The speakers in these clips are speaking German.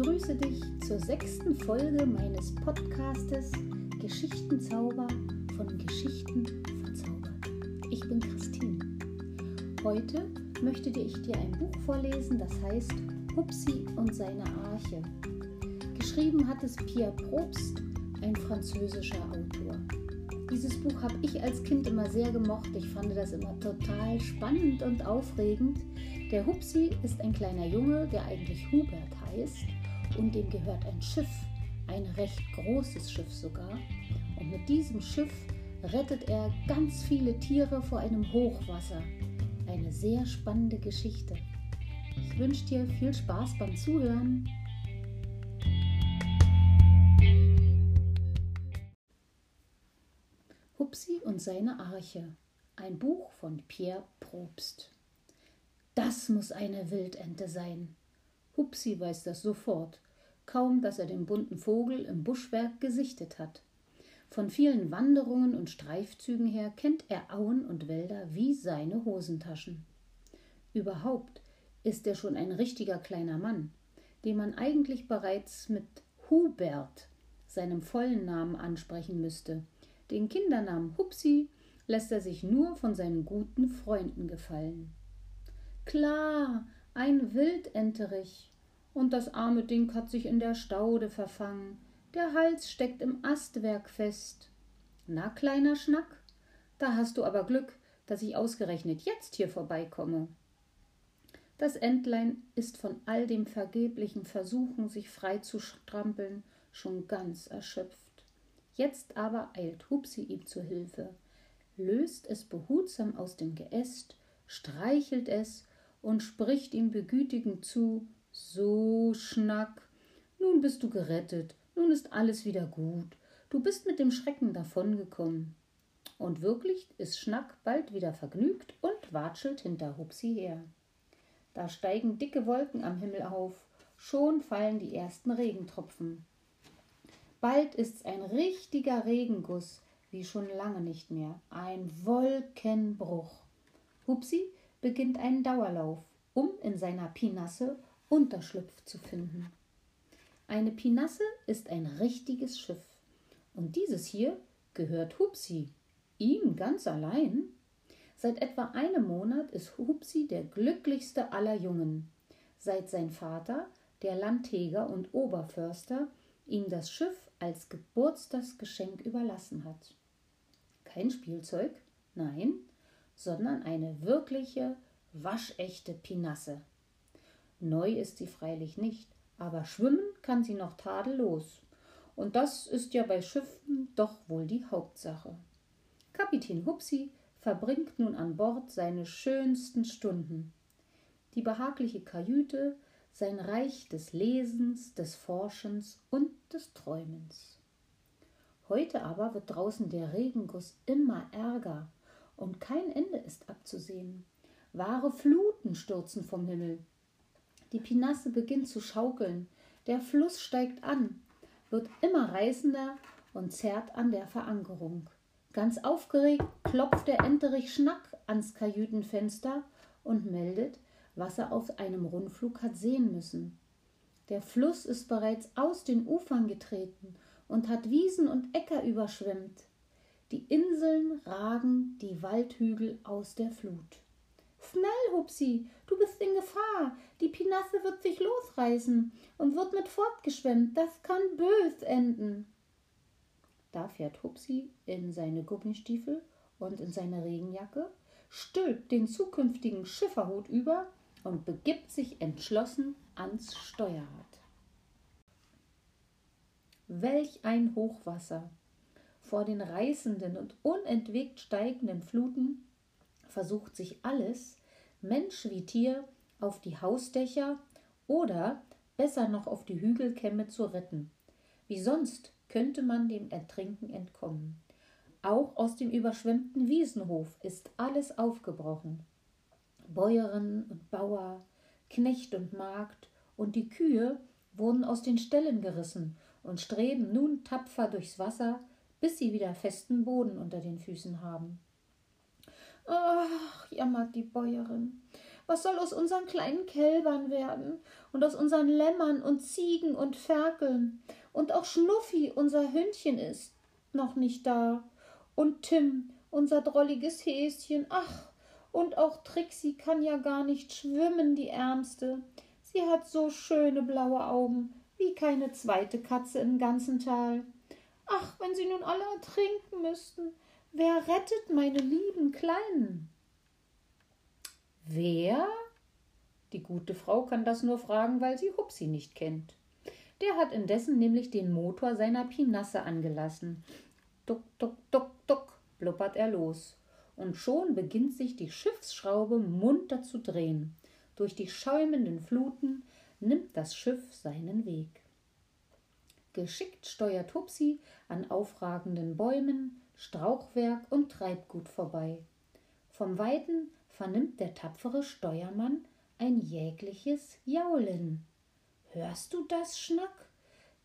begrüße dich zur sechsten Folge meines Podcastes Geschichtenzauber von Geschichten verzaubert. Ich bin Christine. Heute möchte ich dir ein Buch vorlesen, das heißt Hupsi und seine Arche. Geschrieben hat es Pierre Probst, ein französischer Autor. Dieses Buch habe ich als Kind immer sehr gemocht. Ich fand das immer total spannend und aufregend. Der Hupsi ist ein kleiner Junge, der eigentlich Hubert heißt und dem gehört ein Schiff, ein recht großes Schiff sogar. Und mit diesem Schiff rettet er ganz viele Tiere vor einem Hochwasser. Eine sehr spannende Geschichte. Ich wünsche dir viel Spaß beim Zuhören. Hupsi und seine Arche. Ein Buch von Pierre Probst. Das muss eine Wildente sein. Hupsi weiß das sofort, kaum dass er den bunten Vogel im Buschwerk gesichtet hat. Von vielen Wanderungen und Streifzügen her kennt er Auen und Wälder wie seine Hosentaschen. Überhaupt ist er schon ein richtiger kleiner Mann, den man eigentlich bereits mit Hubert, seinem vollen Namen, ansprechen müsste. Den Kindernamen Hupsi lässt er sich nur von seinen guten Freunden gefallen. Klar, ein Wildenterich. Und das arme Ding hat sich in der Staude verfangen. Der Hals steckt im Astwerk fest. Na, kleiner Schnack, da hast du aber Glück, dass ich ausgerechnet jetzt hier vorbeikomme. Das Entlein ist von all dem vergeblichen Versuchen, sich frei zu strampeln, schon ganz erschöpft. Jetzt aber eilt Hupsi ihm zu Hilfe, löst es behutsam aus dem Geäst, streichelt es und spricht ihm begütigend zu So, Schnack, nun bist du gerettet, nun ist alles wieder gut, du bist mit dem Schrecken davongekommen. Und wirklich ist Schnack bald wieder vergnügt und watschelt hinter Hupsi her. Da steigen dicke Wolken am Himmel auf, schon fallen die ersten Regentropfen. Bald ist's ein richtiger Regenguss, wie schon lange nicht mehr, ein Wolkenbruch. Hupsi beginnt einen Dauerlauf, um in seiner Pinasse Unterschlupf zu finden. Eine Pinasse ist ein richtiges Schiff. Und dieses hier gehört Hupsi, ihm ganz allein. Seit etwa einem Monat ist Hupsi der glücklichste aller Jungen, seit sein Vater, der Landheger und Oberförster, ihm das Schiff als Geburtstagsgeschenk überlassen hat. Kein Spielzeug, nein, sondern eine wirkliche, waschechte Pinasse. Neu ist sie freilich nicht, aber schwimmen kann sie noch tadellos. Und das ist ja bei Schiffen doch wohl die Hauptsache. Kapitän Hupsi verbringt nun an Bord seine schönsten Stunden. Die behagliche Kajüte, sein Reich des Lesens, des Forschens und des Träumens. Heute aber wird draußen der Regenguss immer ärger und kein Ende ist abzusehen. Wahre Fluten stürzen vom Himmel. Die Pinasse beginnt zu schaukeln, der Fluss steigt an, wird immer reißender und zerrt an der Verankerung. Ganz aufgeregt klopft der Enterich Schnack ans Kajütenfenster und meldet, was er auf einem Rundflug hat sehen müssen. Der Fluss ist bereits aus den Ufern getreten und hat Wiesen und Äcker überschwemmt. Die Inseln ragen die Waldhügel aus der Flut. Schnell, Hupsi, du bist in Gefahr. Die Pinasse wird sich losreißen und wird mit fortgeschwemmt. Das kann bös enden. Da fährt Hupsi in seine Gummistiefel und in seine Regenjacke, stülpt den zukünftigen Schifferhut über und begibt sich entschlossen ans Steuerrad. Welch ein Hochwasser! Vor den reißenden und unentwegt steigenden Fluten versucht sich alles, Mensch wie Tier, auf die Hausdächer oder besser noch auf die Hügelkämme zu retten. Wie sonst könnte man dem Ertrinken entkommen. Auch aus dem überschwemmten Wiesenhof ist alles aufgebrochen. Bäuerin und Bauer, Knecht und Magd und die Kühe wurden aus den Ställen gerissen und streben nun tapfer durchs Wasser, bis sie wieder festen Boden unter den Füßen haben. Ach, jammert die Bäuerin, Was soll aus unseren kleinen Kälbern werden? Und aus unseren Lämmern und Ziegen und Ferkeln? Und auch Schnuffi, unser Hündchen, ist noch nicht da. Und Tim, unser drolliges Häschen. Ach, und auch Trixie kann ja gar nicht schwimmen, die Ärmste. Sie hat so schöne blaue Augen, wie keine zweite Katze im ganzen Tal. Ach, wenn sie nun alle ertrinken müssten. Wer rettet meine lieben Kleinen? Wer? Die gute Frau kann das nur fragen, weil sie Hupsi nicht kennt. Der hat indessen nämlich den Motor seiner Pinasse angelassen. Duck, duck, duck, duck, blubbert er los. Und schon beginnt sich die Schiffsschraube munter zu drehen. Durch die schäumenden Fluten nimmt das Schiff seinen Weg. Geschickt steuert Hupsi an aufragenden Bäumen, Strauchwerk und Treibgut vorbei. Vom Weiten vernimmt der tapfere Steuermann ein jägliches Jaulen. Hörst du das, Schnack?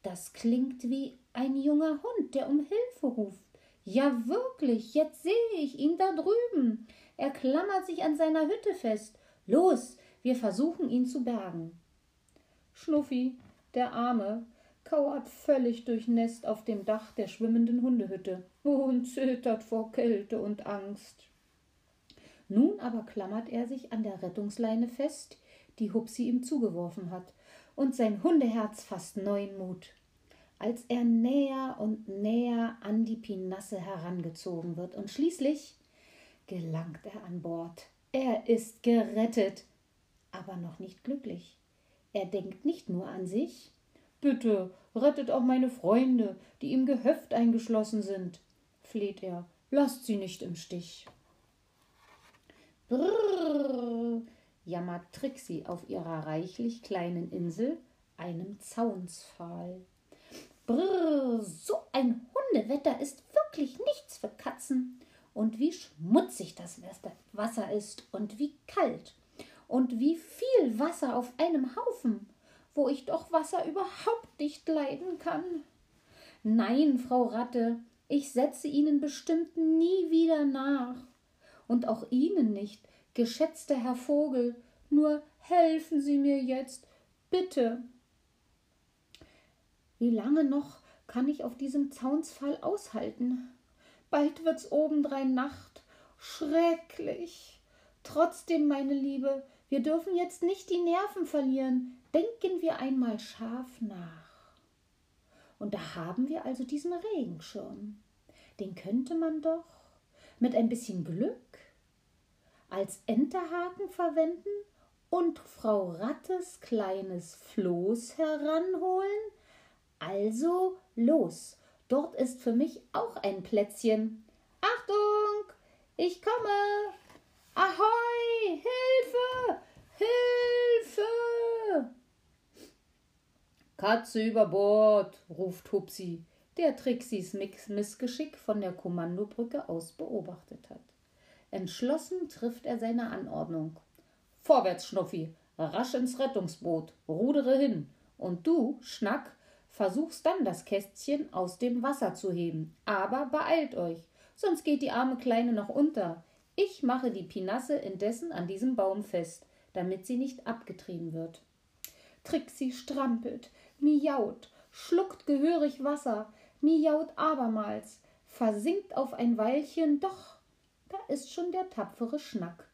Das klingt wie ein junger Hund, der um Hilfe ruft. Ja, wirklich, jetzt sehe ich ihn da drüben. Er klammert sich an seiner Hütte fest. Los, wir versuchen ihn zu bergen. Schnuffi, der Arme, kauert völlig durchnässt auf dem Dach der schwimmenden Hundehütte und zittert vor Kälte und Angst. Nun aber klammert er sich an der Rettungsleine fest, die Hupsi ihm zugeworfen hat, und sein Hundeherz fasst neuen Mut. Als er näher und näher an die Pinasse herangezogen wird und schließlich gelangt er an Bord. Er ist gerettet, aber noch nicht glücklich. Er denkt nicht nur an sich. Bitte, rettet auch meine Freunde, die im Gehöft eingeschlossen sind, fleht er. Lasst sie nicht im Stich. Brrr, jammert Trixie auf ihrer reichlich kleinen Insel, einem Zaunspfahl. Brrr, so ein Hundewetter ist wirklich nichts für Katzen. Und wie schmutzig das Wasser ist und wie kalt und wie viel Wasser auf einem Haufen, wo ich doch Wasser überhaupt nicht leiden kann. Nein, Frau Ratte, ich setze Ihnen bestimmt nie wieder nach. Und auch Ihnen nicht, geschätzter Herr Vogel, nur helfen Sie mir jetzt, bitte. Wie lange noch kann ich auf diesem Zaunsfall aushalten? Bald wird's obendrein Nacht. Schrecklich. Trotzdem, meine Liebe, wir dürfen jetzt nicht die Nerven verlieren. Denken wir einmal scharf nach. Und da haben wir also diesen Regenschirm. Den könnte man doch mit ein bisschen Glück als Enterhaken verwenden und Frau Rattes kleines Floß heranholen? Also los, dort ist für mich auch ein Plätzchen. Achtung, ich komme. Ahoi, Hilfe. Katze über Bord, ruft Hupsi, der Trixis Missgeschick von der Kommandobrücke aus beobachtet hat. Entschlossen trifft er seine Anordnung. Vorwärts, Schnuffi, rasch ins Rettungsboot, rudere hin. Und du, Schnack, versuchst dann das Kästchen aus dem Wasser zu heben. Aber beeilt euch, sonst geht die arme Kleine noch unter. Ich mache die Pinasse indessen an diesem Baum fest, damit sie nicht abgetrieben wird. Trixie strampelt, miaut, schluckt gehörig Wasser, miaut abermals, versinkt auf ein Weilchen, doch da ist schon der tapfere Schnack,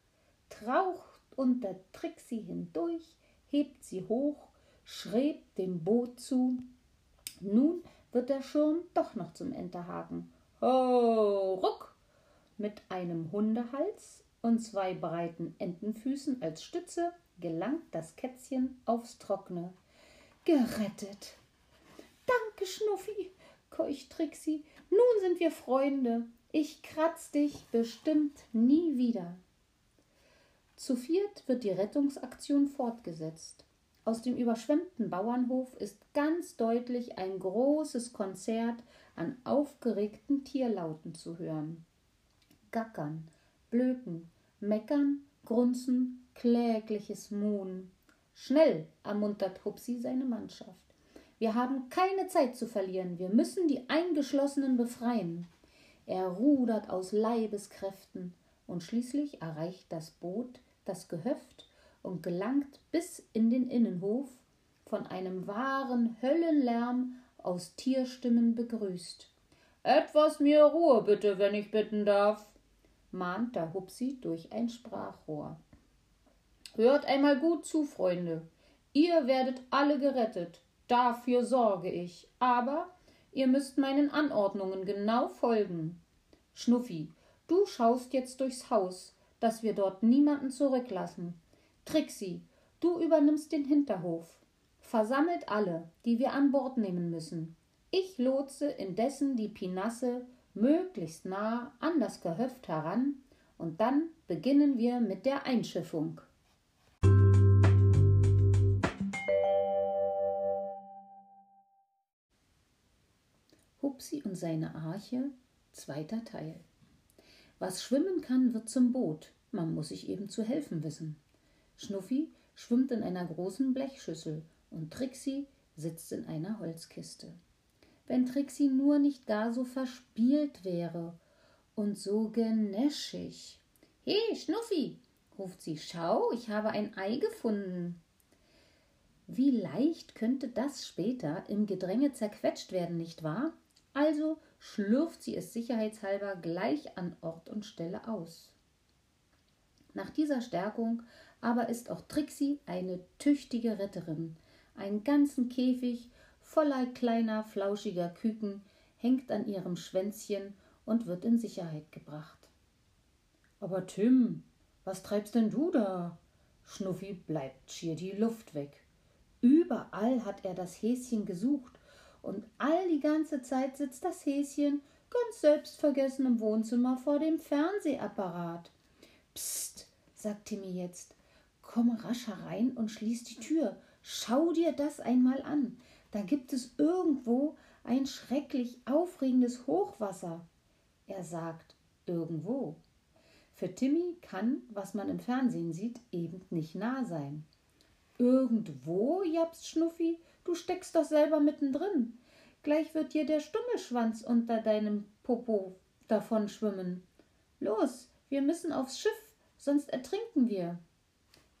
traucht unter Trixie hindurch, hebt sie hoch, schrebt dem Boot zu, nun wird der Schirm doch noch zum Enterhaken. Ho, ruck! Mit einem Hundehals und zwei breiten Entenfüßen als Stütze gelangt das Kätzchen aufs Trockne. Gerettet! Danke, Schnuffi, keucht Trixie. Nun sind wir Freunde. Ich kratz dich bestimmt nie wieder. Zu viert wird die Rettungsaktion fortgesetzt. Aus dem überschwemmten Bauernhof ist ganz deutlich ein großes Konzert an aufgeregten Tierlauten zu hören. Gackern, Blöken, Meckern, Grunzen, klägliches Muhen. Schnell ermuntert Hupsi seine Mannschaft. Wir haben keine Zeit zu verlieren, wir müssen die Eingeschlossenen befreien. Er rudert aus Leibeskräften und schließlich erreicht das Boot das Gehöft und gelangt bis in den Innenhof, von einem wahren Höllenlärm aus Tierstimmen begrüßt. Etwas mehr Ruhe bitte, wenn ich bitten darf, mahnt der Hupsi durch ein Sprachrohr. Hört einmal gut zu, Freunde. Ihr werdet alle gerettet. Dafür sorge ich. Aber ihr müsst meinen Anordnungen genau folgen. Schnuffi, du schaust jetzt durchs Haus, dass wir dort niemanden zurücklassen. Trixi, du übernimmst den Hinterhof. Versammelt alle, die wir an Bord nehmen müssen. Ich lotse indessen die Pinasse möglichst nah an das Gehöft heran, und dann beginnen wir mit der Einschiffung. Hupsi und seine Arche, zweiter Teil. Was schwimmen kann, wird zum Boot. Man muss sich eben zu helfen wissen. Schnuffi schwimmt in einer großen Blechschüssel und Trixi sitzt in einer Holzkiste. Wenn Trixi nur nicht gar so verspielt wäre und so genäschig. He, Schnuffi, ruft sie, schau, ich habe ein Ei gefunden. Wie leicht könnte das später im Gedränge zerquetscht werden, nicht wahr? Also schlürft sie es sicherheitshalber gleich an Ort und Stelle aus. Nach dieser Stärkung aber ist auch Trixi eine tüchtige Retterin. Einen ganzen Käfig voller kleiner, flauschiger Küken hängt an ihrem Schwänzchen und wird in Sicherheit gebracht. Aber Tim, was treibst denn du da? Schnuffi bleibt schier die Luft weg. Überall hat er das Häschen gesucht und all die ganze Zeit sitzt das Häschen ganz selbstvergessen im Wohnzimmer vor dem Fernsehapparat. Psst, sagt Timmy jetzt, komm rasch herein und schließ die Tür. Schau dir das einmal an. Da gibt es irgendwo ein schrecklich aufregendes Hochwasser. Er sagt irgendwo. Für Timmy kann, was man im Fernsehen sieht, eben nicht nah sein. Irgendwo, japst Schnuffi, Du steckst doch selber mittendrin. Gleich wird dir der Stummelschwanz unter deinem Popo davon schwimmen. Los, wir müssen aufs Schiff, sonst ertrinken wir.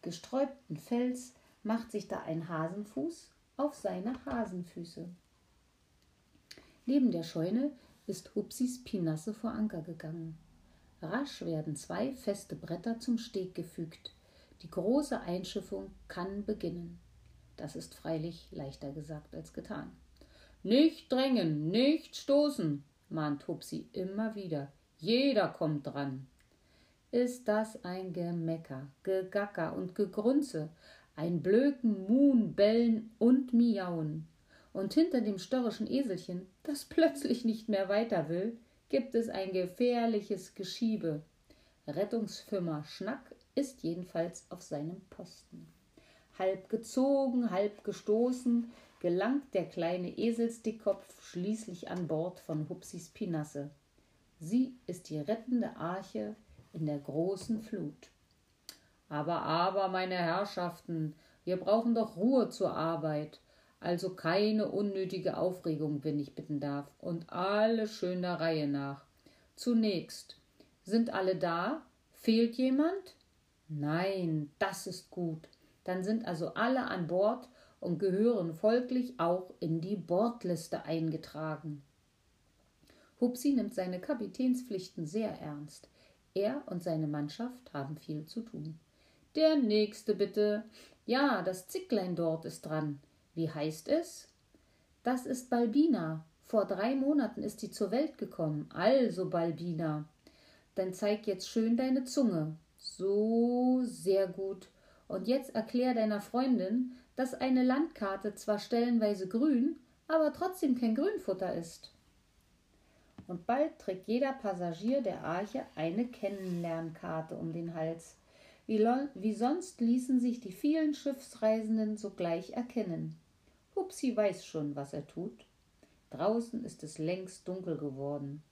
Gesträubten Fels macht sich da ein Hasenfuß auf seine Hasenfüße. Neben der Scheune ist Hupsis Pinasse vor Anker gegangen. Rasch werden zwei feste Bretter zum Steg gefügt. Die große Einschiffung kann beginnen. Das ist freilich leichter gesagt als getan. Nicht drängen, nicht stoßen, mahnt Hupsi immer wieder. Jeder kommt dran. Ist das ein Gemecker, Gegacker und Gegrunze, ein Blöken, Muhn, Bellen und Miauen. Und hinter dem störrischen Eselchen, das plötzlich nicht mehr weiter will, gibt es ein gefährliches Geschiebe. Rettungsfirma Schnack ist jedenfalls auf seinem Posten. Halb gezogen, halb gestoßen, gelangt der kleine Eselsdickkopf schließlich an Bord von Hupsis Pinasse. Sie ist die rettende Arche in der großen Flut. Aber, aber, meine Herrschaften, wir brauchen doch Ruhe zur Arbeit, also keine unnötige Aufregung, wenn ich bitten darf, und alle schön der Reihe nach. Zunächst, sind alle da? Fehlt jemand? Nein, das ist gut. Dann sind also alle an Bord und gehören folglich auch in die Bordliste eingetragen. Hupsi nimmt seine Kapitänspflichten sehr ernst. Er und seine Mannschaft haben viel zu tun. Der nächste bitte. Ja, das Zicklein dort ist dran. Wie heißt es? Das ist Balbina. Vor drei Monaten ist sie zur Welt gekommen. Also, Balbina. Dann zeig jetzt schön deine Zunge. So, sehr gut. Und jetzt erklär deiner Freundin, dass eine Landkarte zwar stellenweise grün, aber trotzdem kein Grünfutter ist. Und bald trägt jeder Passagier der Arche eine Kennenlernkarte um den Hals. Wie, wie sonst ließen sich die vielen Schiffsreisenden sogleich erkennen. Hupsi weiß schon, was er tut. Draußen ist es längst dunkel geworden.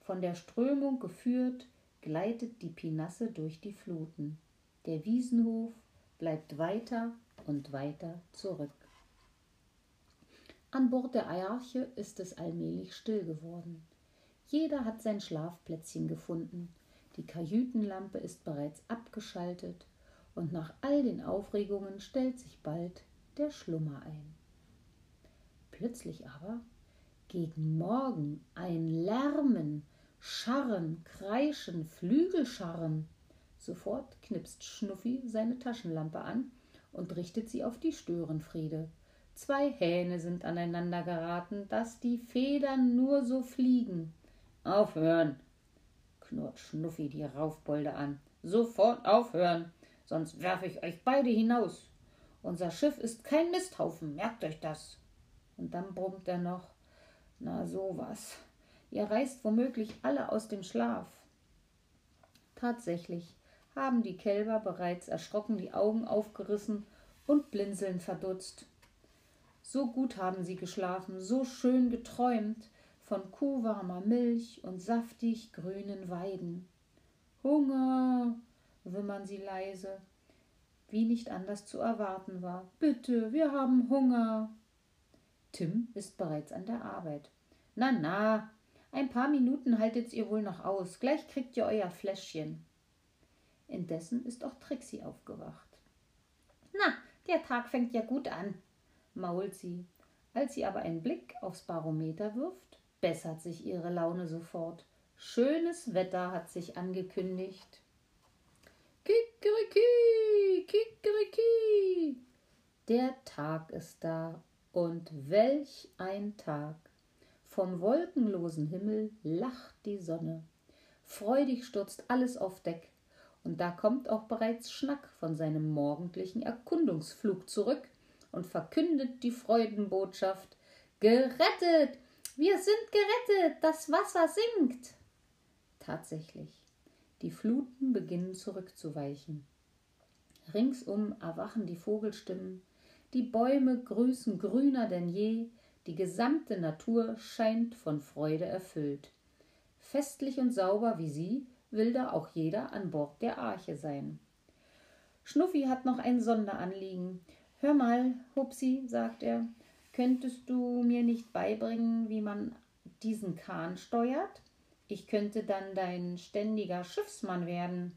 Von der Strömung geführt, gleitet die Pinasse durch die Fluten. Der Wiesenhof bleibt weiter und weiter zurück. An Bord der Arche ist es allmählich still geworden. Jeder hat sein Schlafplätzchen gefunden. Die Kajütenlampe ist bereits abgeschaltet und nach all den Aufregungen stellt sich bald der Schlummer ein. Plötzlich aber gegen Morgen ein Lärmen, Scharren, Kreischen, Flügelscharren. Sofort knipst Schnuffi seine Taschenlampe an und richtet sie auf die Störenfriede. Zwei Hähne sind aneinander geraten, dass die Federn nur so fliegen. Aufhören, knurrt Schnuffi die Raufbolde an. Sofort aufhören, sonst werfe ich euch beide hinaus. Unser Schiff ist kein Misthaufen, merkt euch das. Und dann brummt er noch. Na sowas. Ihr reißt womöglich alle aus dem Schlaf. Tatsächlich haben die Kälber bereits erschrocken die Augen aufgerissen und blinzeln verdutzt. So gut haben sie geschlafen, so schön geträumt von kuhwarmer Milch und saftig grünen Weiden. Hunger, wimmern sie leise, wie nicht anders zu erwarten war. Bitte, wir haben Hunger. Tim ist bereits an der Arbeit. Na, na, ein paar Minuten haltet ihr wohl noch aus. Gleich kriegt ihr euer Fläschchen. Indessen ist auch Trixie aufgewacht. Na, der Tag fängt ja gut an, mault sie. Als sie aber einen Blick aufs Barometer wirft, bessert sich ihre Laune sofort. Schönes Wetter hat sich angekündigt. Kikeriki, Kikeriki. Der Tag ist da und welch ein Tag. Vom wolkenlosen Himmel lacht die Sonne. Freudig stürzt alles auf Deck. Und da kommt auch bereits Schnack von seinem morgendlichen Erkundungsflug zurück und verkündet die Freudenbotschaft Gerettet. Wir sind gerettet. Das Wasser sinkt. Tatsächlich. Die Fluten beginnen zurückzuweichen. Ringsum erwachen die Vogelstimmen, die Bäume grüßen grüner denn je, die gesamte Natur scheint von Freude erfüllt. Festlich und sauber wie sie will da auch jeder an Bord der Arche sein. Schnuffi hat noch ein Sonderanliegen. Hör mal, Hupsi, sagt er, könntest du mir nicht beibringen, wie man diesen Kahn steuert? Ich könnte dann dein ständiger Schiffsmann werden.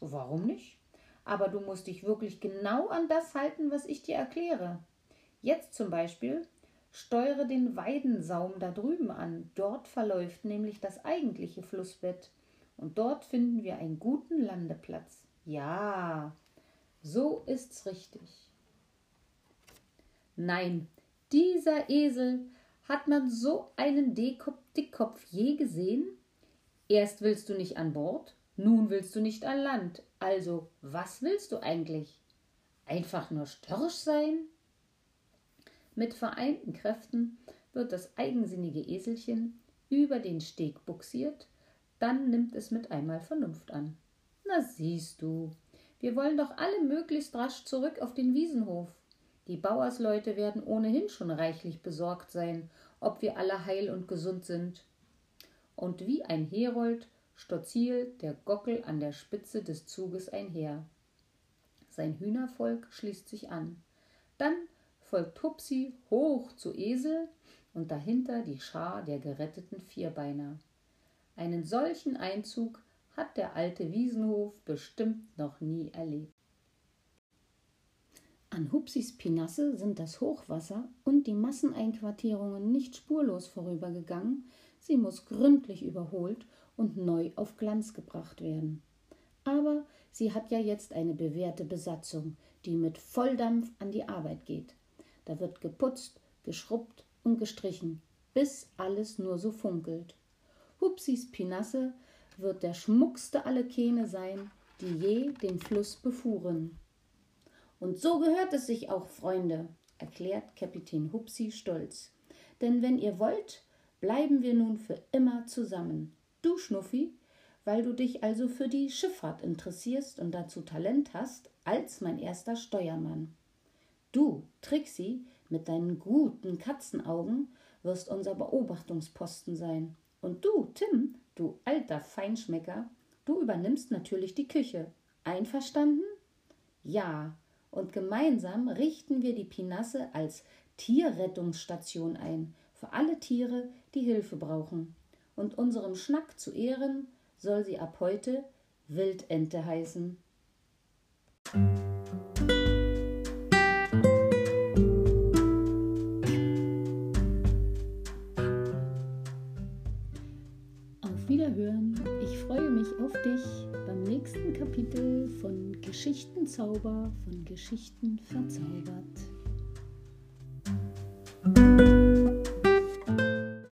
Warum nicht? Aber du musst dich wirklich genau an das halten, was ich dir erkläre. Jetzt zum Beispiel steuere den Weidensaum da drüben an. Dort verläuft nämlich das eigentliche Flussbett. Und dort finden wir einen guten Landeplatz. Ja, so ist's richtig. Nein, dieser Esel, hat man so einen Dickkopf je gesehen? Erst willst du nicht an Bord, nun willst du nicht an Land. Also, was willst du eigentlich? Einfach nur störrisch sein? Mit vereinten Kräften wird das eigensinnige Eselchen über den Steg buxiert, dann nimmt es mit einmal Vernunft an. Na siehst du, wir wollen doch alle möglichst rasch zurück auf den Wiesenhof. Die Bauersleute werden ohnehin schon reichlich besorgt sein, ob wir alle heil und gesund sind. Und wie ein Herold stolziert der Gockel an der Spitze des Zuges einher. Sein Hühnervolk schließt sich an. Dann folgt Hupsi hoch zu Esel und dahinter die Schar der geretteten Vierbeiner. Einen solchen Einzug hat der alte Wiesenhof bestimmt noch nie erlebt. An Hupsis Pinasse sind das Hochwasser und die Masseneinquartierungen nicht spurlos vorübergegangen, sie muss gründlich überholt und neu auf Glanz gebracht werden. Aber sie hat ja jetzt eine bewährte Besatzung, die mit Volldampf an die Arbeit geht. Da wird geputzt, geschrubbt und gestrichen, bis alles nur so funkelt. Hupsis Pinasse wird der schmuckste aller Kähne sein, die je den Fluss befuhren. Und so gehört es sich auch, Freunde, erklärt Kapitän Hupsi stolz. Denn wenn ihr wollt, bleiben wir nun für immer zusammen. Du, Schnuffi, weil du dich also für die Schifffahrt interessierst und dazu Talent hast, als mein erster Steuermann. Du, Trixie, mit deinen guten Katzenaugen, wirst unser Beobachtungsposten sein. Und du, Tim, du alter Feinschmecker, du übernimmst natürlich die Küche. Einverstanden? Ja, und gemeinsam richten wir die Pinasse als Tierrettungsstation ein für alle Tiere, die Hilfe brauchen. Und unserem Schnack zu Ehren soll sie ab heute Wildente heißen. Geschichtenzauber, von Geschichten verzaubert.